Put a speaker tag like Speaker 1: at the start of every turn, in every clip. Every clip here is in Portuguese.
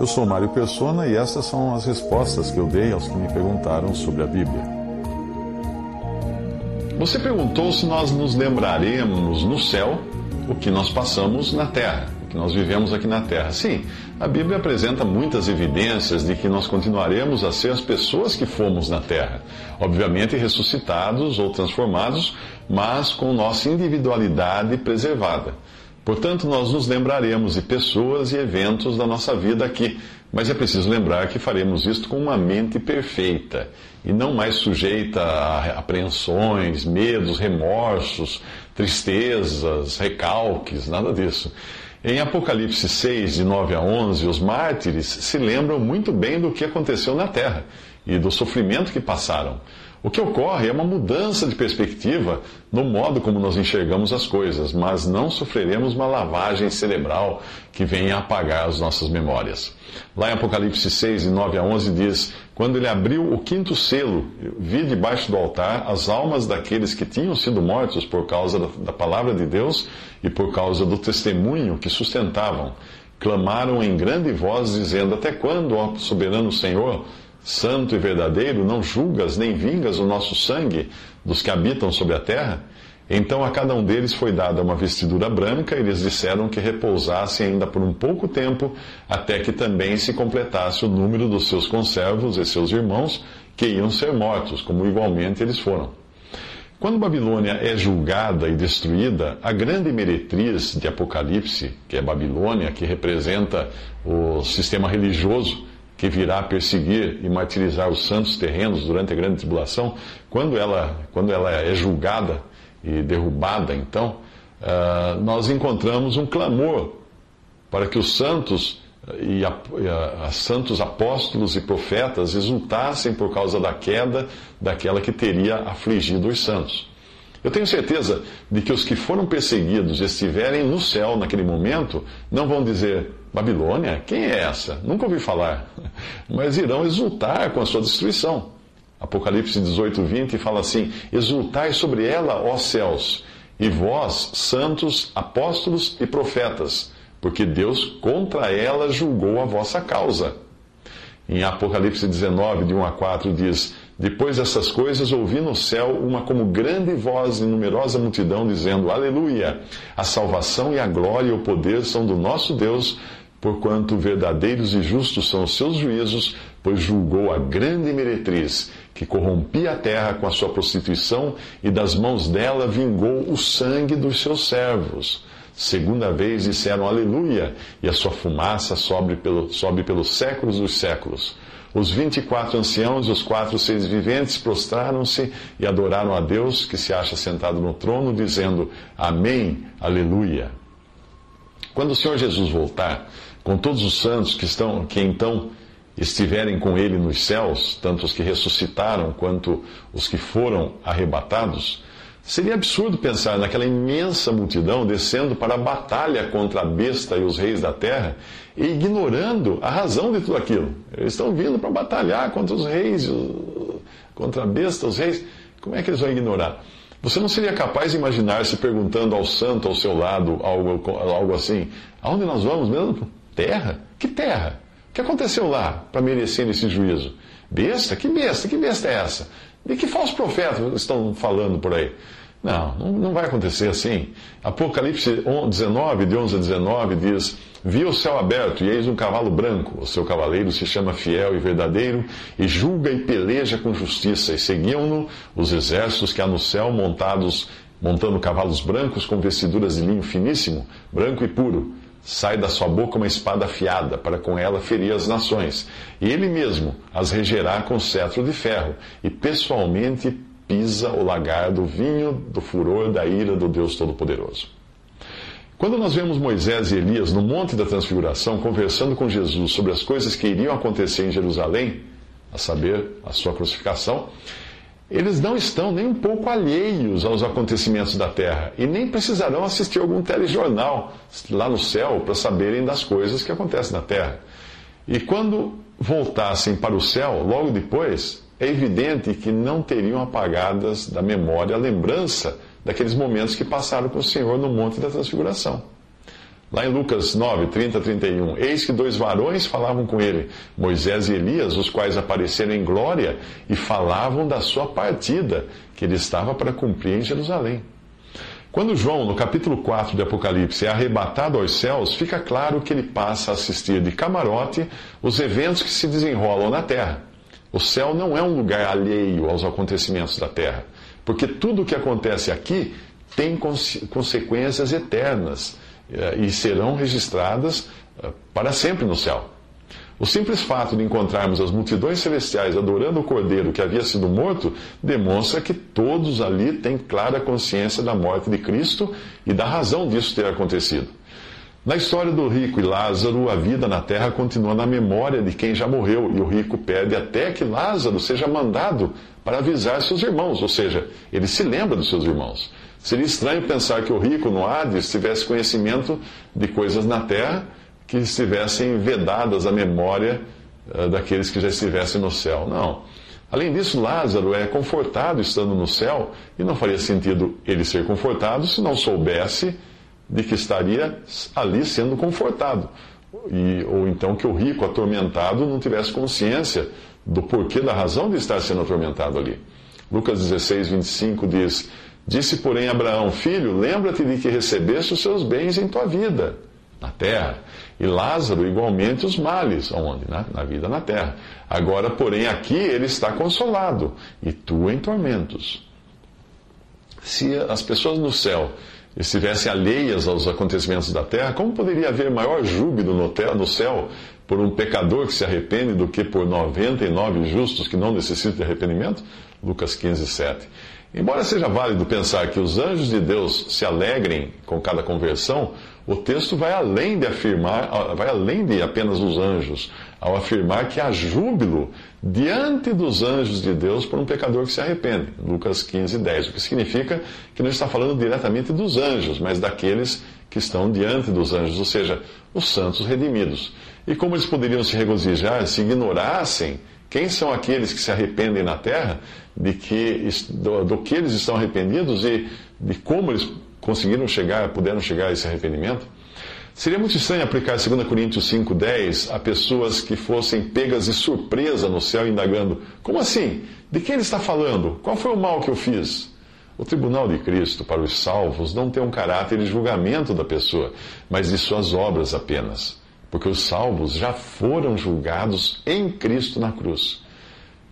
Speaker 1: Eu sou Mário Persona e essas são as respostas que eu dei aos que me perguntaram sobre a Bíblia. Você perguntou se nós nos lembraremos no céu o que nós passamos na terra, o que nós vivemos aqui na terra. Sim, a Bíblia apresenta muitas evidências de que nós continuaremos a ser as pessoas que fomos na terra. Obviamente ressuscitados ou transformados, mas com nossa individualidade preservada. Portanto, nós nos lembraremos de pessoas e eventos da nossa vida aqui, mas é preciso lembrar que faremos isto com uma mente perfeita e não mais sujeita a apreensões, medos, remorsos, tristezas, recalques, nada disso. Em Apocalipse 6, de 9 a 11, os mártires se lembram muito bem do que aconteceu na terra e do sofrimento que passaram. O que ocorre é uma mudança de perspectiva no modo como nós enxergamos as coisas, mas não sofreremos uma lavagem cerebral que venha apagar as nossas memórias. Lá em Apocalipse 6, de 9 a 11, diz: Quando ele abriu o quinto selo, vi debaixo do altar as almas daqueles que tinham sido mortos por causa da palavra de Deus e por causa do testemunho que sustentavam. Clamaram em grande voz, dizendo: Até quando, ó soberano Senhor? Santo e verdadeiro, não julgas nem vingas o nosso sangue dos que habitam sobre a terra? Então a cada um deles foi dada uma vestidura branca, e lhes disseram que repousassem ainda por um pouco tempo, até que também se completasse o número dos seus conservos e seus irmãos, que iam ser mortos, como igualmente eles foram. Quando Babilônia é julgada e destruída, a grande meretriz de Apocalipse, que é Babilônia, que representa o sistema religioso, que virá perseguir e martirizar os santos terrenos durante a grande tribulação, quando ela, quando ela é julgada e derrubada, então, uh, nós encontramos um clamor para que os santos e, a, a, a santos apóstolos e profetas exultassem por causa da queda daquela que teria afligido os santos. Eu tenho certeza de que os que foram perseguidos e estiverem no céu naquele momento não vão dizer: Babilônia? Quem é essa? Nunca ouvi falar. Mas irão exultar com a sua destruição. Apocalipse 18, 20 fala assim: Exultai sobre ela, ó céus, e vós, santos, apóstolos e profetas, porque Deus contra ela julgou a vossa causa. Em Apocalipse 19, de 1 a 4, diz: Depois dessas coisas, ouvi no céu uma como grande voz e numerosa multidão dizendo: Aleluia! A salvação e a glória e o poder são do nosso Deus, porquanto verdadeiros e justos são os seus juízos, pois julgou a grande meretriz, que corrompia a terra com a sua prostituição, e das mãos dela vingou o sangue dos seus servos. Segunda vez disseram aleluia, e a sua fumaça sobe, pelo, sobe pelos séculos dos séculos. Os vinte e quatro anciãos e os quatro seres viventes prostraram-se e adoraram a Deus, que se acha sentado no trono, dizendo: Amém, aleluia. Quando o Senhor Jesus voltar, com todos os santos que estão, que então estiverem com ele nos céus, tanto os que ressuscitaram quanto os que foram arrebatados, Seria absurdo pensar naquela imensa multidão descendo para a batalha contra a besta e os reis da terra e ignorando a razão de tudo aquilo. Eles estão vindo para batalhar contra os reis, contra a besta, os reis. Como é que eles vão ignorar? Você não seria capaz de imaginar se perguntando ao santo ao seu lado algo, algo assim: aonde nós vamos mesmo? Terra? Que terra? O que aconteceu lá para merecer esse juízo? Besta? Que besta? Que besta é essa? De que falsos profetas estão falando por aí? Não, não vai acontecer assim. Apocalipse 19, de 11 a 19, diz: Vi o céu aberto, e eis um cavalo branco. O seu cavaleiro se chama Fiel e Verdadeiro, e julga e peleja com justiça. E seguiam-no os exércitos que há no céu, montados, montando cavalos brancos com vestiduras de linho finíssimo, branco e puro. Sai da sua boca uma espada afiada, para com ela ferir as nações. E ele mesmo as regerá com cetro de ferro, e pessoalmente pisa o lagar do vinho do furor da ira do Deus Todo-Poderoso. Quando nós vemos Moisés e Elias no Monte da Transfiguração conversando com Jesus sobre as coisas que iriam acontecer em Jerusalém, a saber, a sua crucificação, eles não estão nem um pouco alheios aos acontecimentos da terra e nem precisarão assistir algum telejornal lá no céu para saberem das coisas que acontecem na terra. E quando voltassem para o céu, logo depois, é evidente que não teriam apagadas da memória a lembrança daqueles momentos que passaram com o Senhor no Monte da Transfiguração. Lá em Lucas 9, 30 31, eis que dois varões falavam com ele, Moisés e Elias, os quais apareceram em glória e falavam da sua partida, que ele estava para cumprir em Jerusalém. Quando João, no capítulo 4 de Apocalipse, é arrebatado aos céus, fica claro que ele passa a assistir de camarote os eventos que se desenrolam na terra. O céu não é um lugar alheio aos acontecimentos da terra, porque tudo o que acontece aqui tem consequências eternas e serão registradas eh, para sempre no céu. O simples fato de encontrarmos as multidões celestiais adorando o cordeiro que havia sido morto demonstra que todos ali têm clara consciência da morte de Cristo e da razão disso ter acontecido. Na história do rico e Lázaro, a vida na terra continua na memória de quem já morreu, e o rico pede até que Lázaro seja mandado para avisar seus irmãos, ou seja, ele se lembra dos seus irmãos. Seria estranho pensar que o rico no Hades tivesse conhecimento de coisas na terra que estivessem vedadas à memória uh, daqueles que já estivessem no céu. Não. Além disso, Lázaro é confortado estando no céu, e não faria sentido ele ser confortado se não soubesse de que estaria ali sendo confortado. E, ou então que o rico atormentado não tivesse consciência do porquê, da razão de estar sendo atormentado ali. Lucas 16, 25 diz: Disse, porém, Abraão: Filho, lembra-te de que recebeste os seus bens em tua vida, na terra, e Lázaro igualmente os males, onde? Na, na vida na terra. Agora, porém, aqui ele está consolado, e tu em tormentos. Se as pessoas no céu estivessem alheias aos acontecimentos da terra, como poderia haver maior júbilo no céu por um pecador que se arrepende do que por 99 justos que não necessitam de arrependimento? Lucas 15, 7. Embora seja válido pensar que os anjos de Deus se alegrem com cada conversão, o texto vai além de afirmar, vai além de apenas os anjos, ao afirmar que há júbilo diante dos anjos de Deus por um pecador que se arrepende. Lucas 15, 10. O que significa que não está falando diretamente dos anjos, mas daqueles que estão diante dos anjos, ou seja, os santos redimidos. E como eles poderiam se regozijar se ignorassem quem são aqueles que se arrependem na terra, de que, do, do que eles estão arrependidos e de como eles conseguiram chegar, puderam chegar a esse arrependimento? Seria muito estranho aplicar 2 Coríntios 5,10 a pessoas que fossem pegas de surpresa no céu, indagando: como assim? De quem ele está falando? Qual foi o mal que eu fiz? O tribunal de Cristo para os salvos não tem um caráter de julgamento da pessoa, mas de suas obras apenas porque os salvos já foram julgados em Cristo na cruz.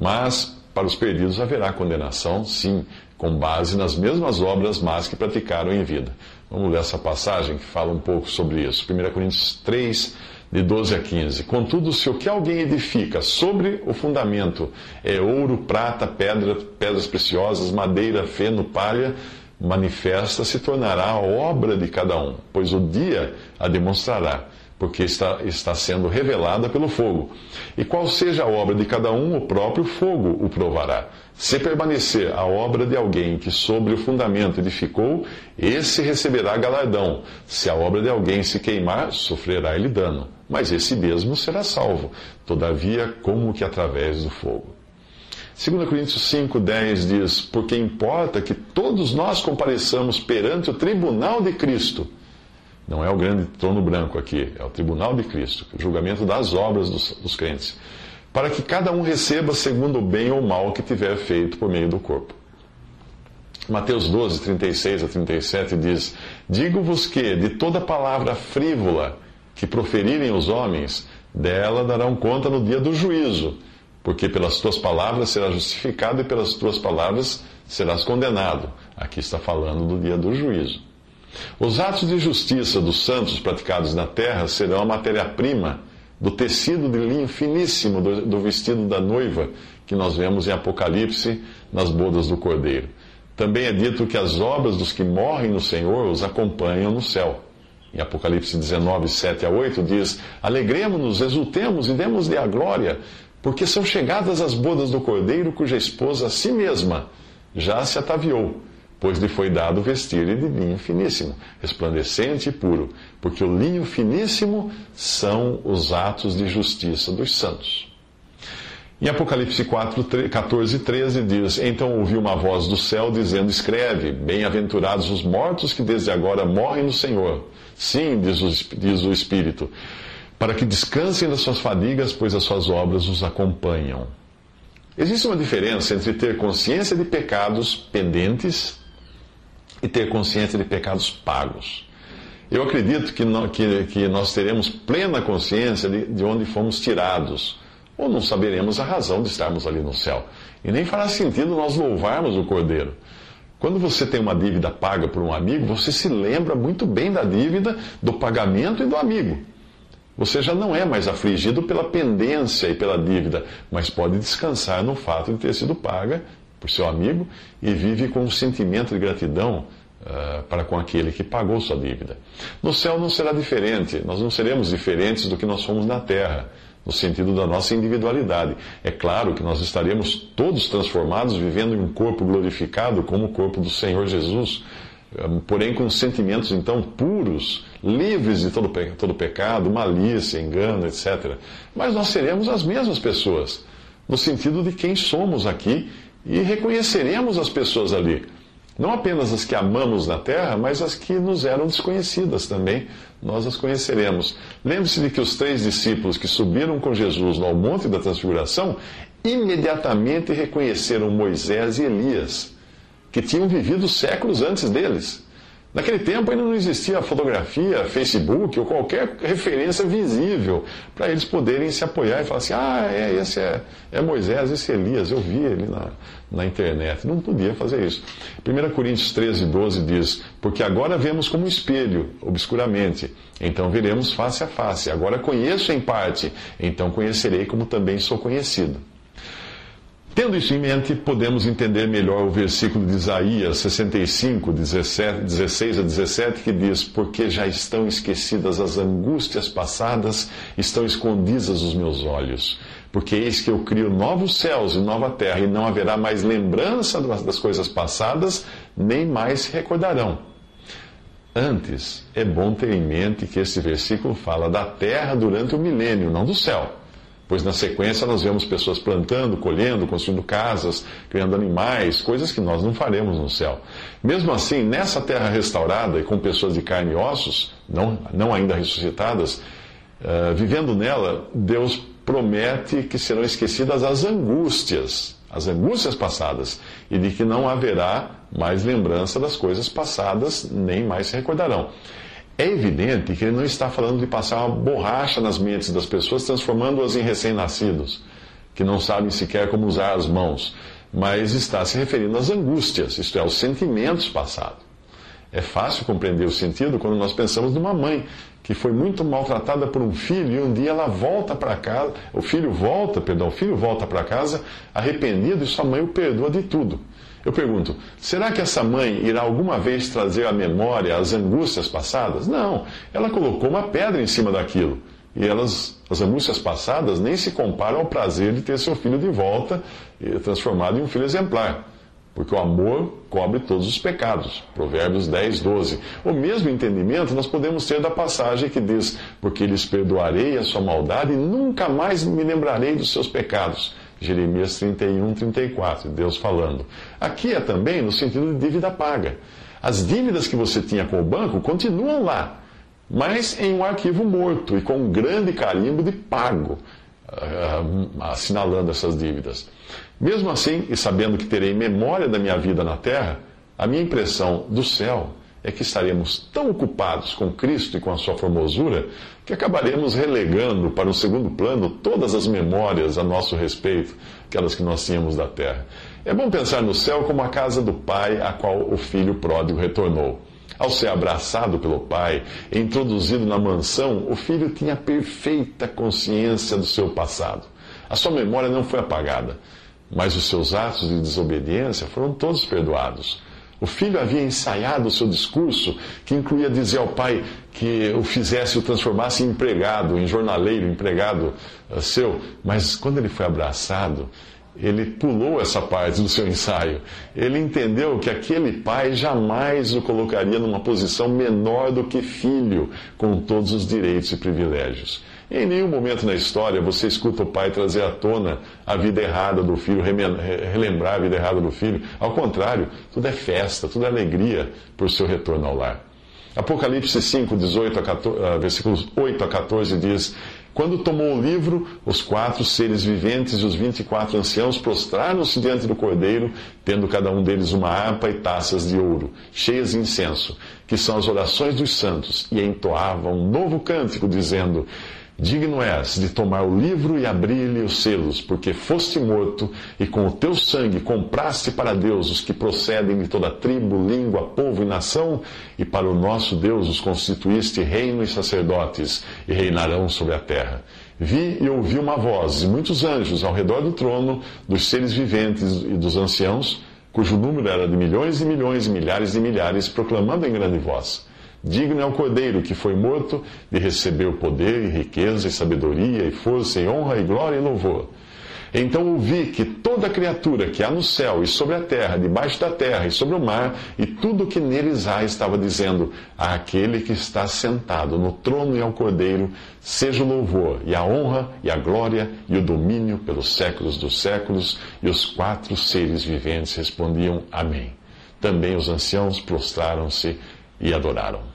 Speaker 1: Mas para os perdidos haverá condenação, sim, com base nas mesmas obras más que praticaram em vida. Vamos ler essa passagem que fala um pouco sobre isso. 1 Coríntios 3, de 12 a 15. Contudo, se o que alguém edifica sobre o fundamento é ouro, prata, pedra, pedras preciosas, madeira, feno, palha, manifesta se tornará a obra de cada um, pois o dia a demonstrará porque está, está sendo revelada pelo fogo. E qual seja a obra de cada um, o próprio fogo o provará. Se permanecer a obra de alguém que sobre o fundamento edificou, esse receberá galardão. Se a obra de alguém se queimar, sofrerá ele dano. Mas esse mesmo será salvo, todavia, como que através do fogo. 2 Coríntios 5, 10 diz: Porque importa que todos nós compareçamos perante o tribunal de Cristo não é o grande trono branco aqui, é o tribunal de Cristo, o julgamento das obras dos, dos crentes. Para que cada um receba segundo o bem ou mal que tiver feito por meio do corpo. Mateus 12, 36 a 37 diz: Digo-vos que, de toda palavra frívola que proferirem os homens, dela darão conta no dia do juízo, porque pelas tuas palavras serás justificado e pelas tuas palavras serás condenado. Aqui está falando do dia do juízo. Os atos de justiça dos santos praticados na terra serão a matéria-prima do tecido de linho finíssimo do, do, vestido da noiva que nós vemos em Apocalipse nas bodas do Cordeiro. Também é dito que as obras dos que morrem no Senhor os acompanham no céu. Em Apocalipse 19, 7 a 8, diz: Alegremos-nos, exultemos e demos-lhe a glória, porque são chegadas as bodas do cordeiro, cuja esposa a si mesma já se ataviou, pois lhe foi dado vestir de linho finíssimo, resplandecente e puro, porque o linho finíssimo são os atos de justiça dos santos. Em Apocalipse 4, 14 e 13 diz: Então ouvi uma voz do céu dizendo: Escreve, bem-aventurados os mortos que desde agora morrem no Senhor. Sim, diz o, diz o Espírito, para que descansem das suas fadigas, pois as suas obras os acompanham. Existe uma diferença entre ter consciência de pecados pendentes e ter consciência de pecados pagos. Eu acredito que, que, que nós teremos plena consciência de, de onde fomos tirados ou não saberemos a razão de estarmos ali no céu. E nem fará sentido nós louvarmos o Cordeiro. Quando você tem uma dívida paga por um amigo, você se lembra muito bem da dívida, do pagamento e do amigo. Você já não é mais afligido pela pendência e pela dívida, mas pode descansar no fato de ter sido paga por seu amigo e vive com um sentimento de gratidão uh, para com aquele que pagou sua dívida. No céu não será diferente, nós não seremos diferentes do que nós somos na terra no sentido da nossa individualidade. É claro que nós estaremos todos transformados, vivendo em um corpo glorificado como o corpo do Senhor Jesus, hum, porém com sentimentos então puros, livres de todo, todo pecado, malícia, engano, etc. Mas nós seremos as mesmas pessoas, no sentido de quem somos aqui e reconheceremos as pessoas ali. Não apenas as que amamos na terra, mas as que nos eram desconhecidas também, nós as conheceremos. Lembre-se de que os três discípulos que subiram com Jesus no Monte da Transfiguração imediatamente reconheceram Moisés e Elias, que tinham vivido séculos antes deles. Naquele tempo ainda não existia fotografia, Facebook ou qualquer referência visível para eles poderem se apoiar e falar assim: ah, é, esse é, é Moisés, esse é Elias, eu vi ele na, na internet. Não podia fazer isso. 1 Coríntios 13, 12 diz: Porque agora vemos como espelho, obscuramente, então veremos face a face. Agora conheço em parte, então conhecerei como também sou conhecido. Tendo isso em mente, podemos entender melhor o versículo de Isaías 65, 17, 16 a 17, que diz: Porque já estão esquecidas as angústias passadas, estão escondidas os meus olhos. Porque eis que eu crio novos céus e nova terra, e não haverá mais lembrança das coisas passadas, nem mais se recordarão. Antes, é bom ter em mente que esse versículo fala da terra durante o milênio, não do céu. Pois na sequência nós vemos pessoas plantando, colhendo, construindo casas, criando animais, coisas que nós não faremos no céu. Mesmo assim, nessa terra restaurada e com pessoas de carne e ossos, não, não ainda ressuscitadas, uh, vivendo nela, Deus promete que serão esquecidas as angústias, as angústias passadas, e de que não haverá mais lembrança das coisas passadas, nem mais se recordarão. É evidente que ele não está falando de passar uma borracha nas mentes das pessoas, transformando-as em recém-nascidos, que não sabem sequer como usar as mãos, mas está se referindo às angústias, isto é, aos sentimentos passados. É fácil compreender o sentido quando nós pensamos numa mãe que foi muito maltratada por um filho e um dia ela volta para casa, o filho volta, perdão, o filho volta para casa arrependido e sua mãe o perdoa de tudo. Eu pergunto: será que essa mãe irá alguma vez trazer à memória as angústias passadas? Não. Ela colocou uma pedra em cima daquilo. E elas, as angústias passadas nem se comparam ao prazer de ter seu filho de volta, transformado em um filho exemplar. Porque o amor cobre todos os pecados. Provérbios 10, 12. O mesmo entendimento nós podemos ter da passagem que diz: Porque lhes perdoarei a sua maldade e nunca mais me lembrarei dos seus pecados. Jeremias 31, 34, Deus falando. Aqui é também no sentido de dívida paga. As dívidas que você tinha com o banco continuam lá, mas em um arquivo morto e com um grande carimbo de pago, uh, assinalando essas dívidas. Mesmo assim, e sabendo que terei memória da minha vida na terra, a minha impressão do céu é que estaremos tão ocupados com Cristo e com a sua formosura que acabaremos relegando para o segundo plano todas as memórias a nosso respeito, aquelas que nós tínhamos da terra. É bom pensar no céu como a casa do Pai a qual o filho pródigo retornou. Ao ser abraçado pelo pai e introduzido na mansão, o filho tinha perfeita consciência do seu passado. A sua memória não foi apagada, mas os seus atos de desobediência foram todos perdoados. O filho havia ensaiado o seu discurso, que incluía dizer ao pai que o fizesse, o transformasse em empregado, em jornaleiro, empregado uh, seu. Mas quando ele foi abraçado, ele pulou essa parte do seu ensaio. Ele entendeu que aquele pai jamais o colocaria numa posição menor do que filho, com todos os direitos e privilégios. Em nenhum momento na história você escuta o pai trazer à tona a vida errada do filho, relembrar a vida errada do filho. Ao contrário, tudo é festa, tudo é alegria por seu retorno ao lar. Apocalipse 5, 18 a 14, versículos 8 a 14 diz: Quando tomou o livro, os quatro seres viventes e os vinte e quatro anciãos prostraram-se diante do cordeiro, tendo cada um deles uma harpa e taças de ouro, cheias de incenso, que são as orações dos santos, e entoavam um novo cântico, dizendo: Digno és de tomar o livro e abrir-lhe os selos, porque foste morto e com o teu sangue compraste para Deus os que procedem de toda tribo, língua, povo e nação, e para o nosso Deus os constituíste reino e sacerdotes, e reinarão sobre a terra. Vi e ouvi uma voz de muitos anjos ao redor do trono, dos seres viventes e dos anciãos, cujo número era de milhões e milhões e milhares de milhares, proclamando em grande voz. Digno é o cordeiro que foi morto de receber o poder e riqueza e sabedoria e força e honra e glória e louvor. Então ouvi que toda criatura que há no céu e sobre a terra, debaixo da terra e sobre o mar, e tudo que neles há, estava dizendo: àquele que está sentado no trono e ao cordeiro, seja o louvor e a honra e a glória e o domínio pelos séculos dos séculos. E os quatro seres viventes respondiam: Amém. Também os anciãos prostraram-se e adoraram.